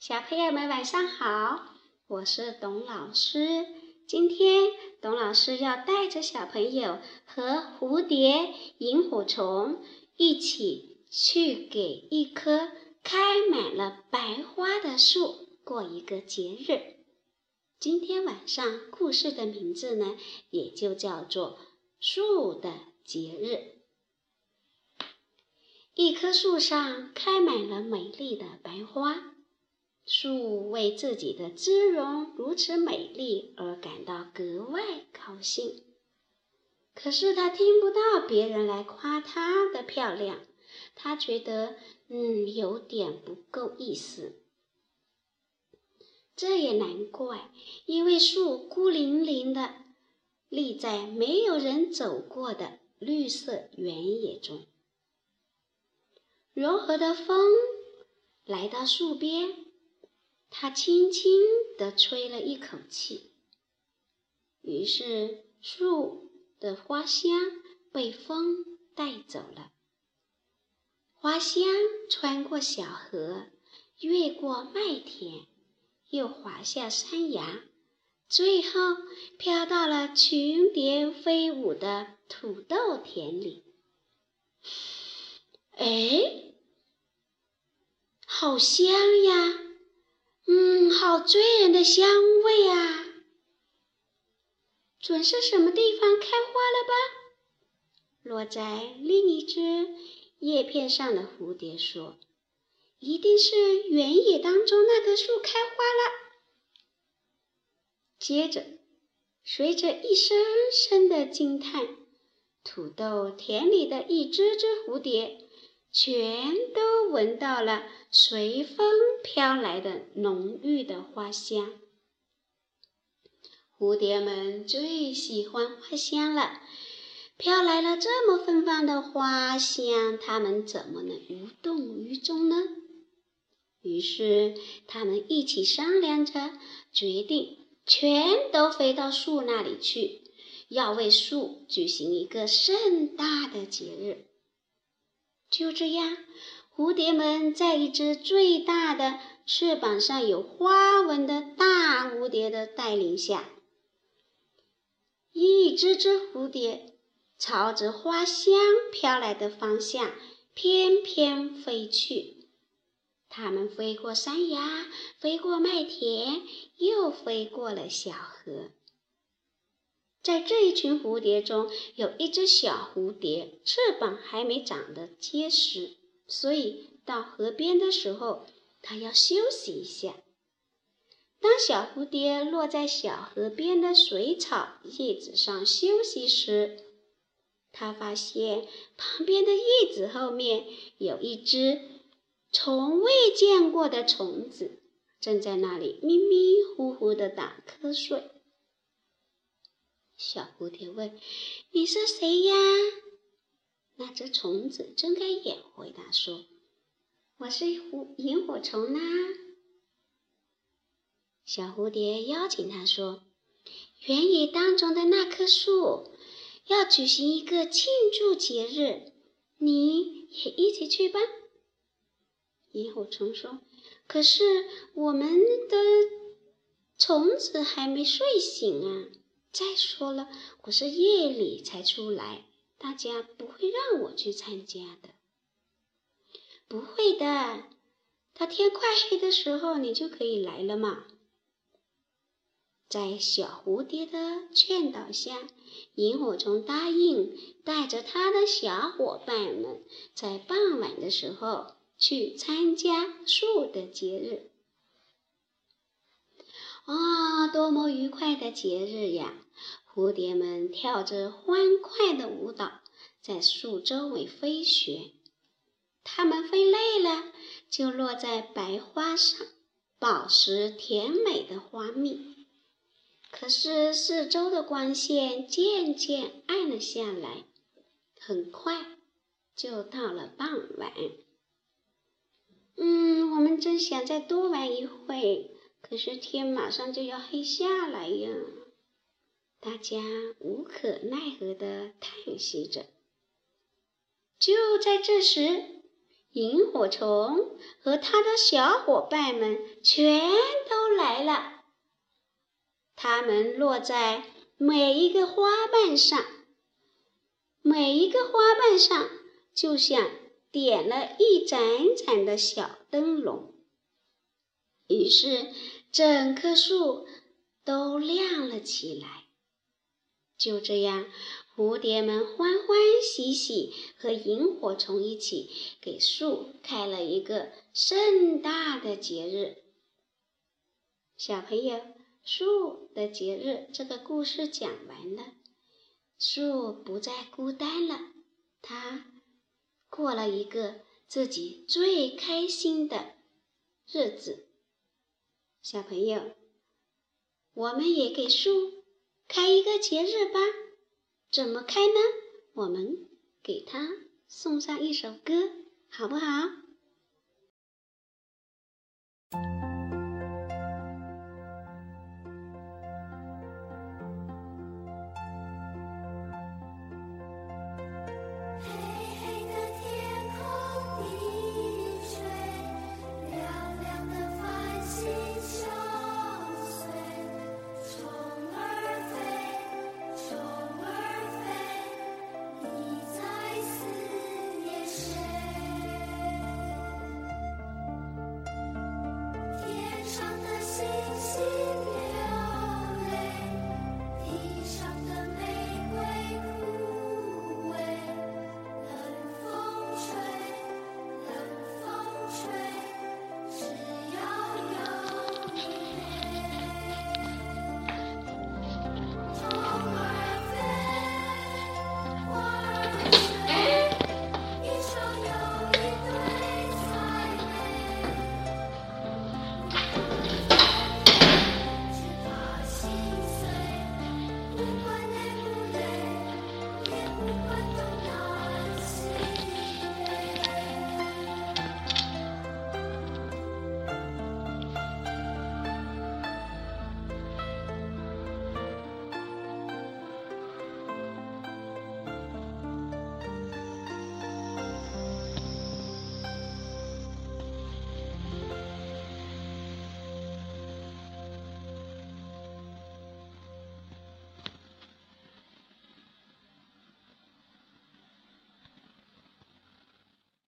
小朋友们晚上好，我是董老师。今天董老师要带着小朋友和蝴蝶、萤火虫一起去给一棵开满了白花的树过一个节日。今天晚上故事的名字呢，也就叫做《树的节日》。一棵树上开满了美丽的白花。树为自己的姿容如此美丽而感到格外高兴，可是他听不到别人来夸它的漂亮，他觉得嗯有点不够意思。这也难怪，因为树孤零零的立在没有人走过的绿色原野中，柔和的风来到树边。他轻轻地吹了一口气，于是树的花香被风带走了。花香穿过小河，越过麦田，又滑下山崖，最后飘到了群蝶飞舞的土豆田里。哎，好香呀！嗯，好醉人的香味啊！准是什么地方开花了吧？落在另一只叶片上的蝴蝶说：“一定是原野当中那棵树开花了。”接着，随着一声声的惊叹，土豆田里的一只只蝴蝶。全都闻到了随风飘来的浓郁的花香。蝴蝶们最喜欢花香了，飘来了这么芬芳的花香，它们怎么能无动于衷呢？于是，它们一起商量着，决定全都飞到树那里去，要为树举行一个盛大的节日。就这样，蝴蝶们在一只最大的、翅膀上有花纹的大蝴蝶的带领下，一只只蝴蝶朝着花香飘来的方向翩翩飞去。它们飞过山崖，飞过麦田，又飞过了小河。在这一群蝴蝶中，有一只小蝴蝶，翅膀还没长得结实，所以到河边的时候，它要休息一下。当小蝴蝶落在小河边的水草叶子上休息时，它发现旁边的叶子后面有一只从未见过的虫子，正在那里迷迷糊糊地打瞌睡。小蝴蝶问：“你是谁呀？”那只虫子睁开眼回答说：“我是萤萤火虫啦。”小蝴蝶邀请他说：“原野当中的那棵树要举行一个庆祝节日，你也一起去吧。”萤火虫说：“可是我们的虫子还没睡醒啊。”再说了，我是夜里才出来，大家不会让我去参加的。不会的，到天快黑的时候，你就可以来了嘛。在小蝴蝶的劝导下，萤火虫答应带着他的小伙伴们，在傍晚的时候去参加树的节日。啊，多么愉快的节日呀！蝴蝶们跳着欢快的舞蹈，在树周围飞旋。它们飞累了，就落在白花上，饱食甜美的花蜜。可是四周的光线渐渐暗了下来，很快就到了傍晚。嗯，我们真想再多玩一会。可是天马上就要黑下来呀！大家无可奈何地叹息着。就在这时，萤火虫和他的小伙伴们全都来了。它们落在每一个花瓣上，每一个花瓣上就像点了一盏盏的小灯笼。于是，整棵树都亮了起来。就这样，蝴蝶们欢欢喜喜和萤火虫一起，给树开了一个盛大的节日。小朋友，树的节日这个故事讲完了，树不再孤单了，它过了一个自己最开心的日子。小朋友，我们也给树开一个节日吧？怎么开呢？我们给它送上一首歌，好不好？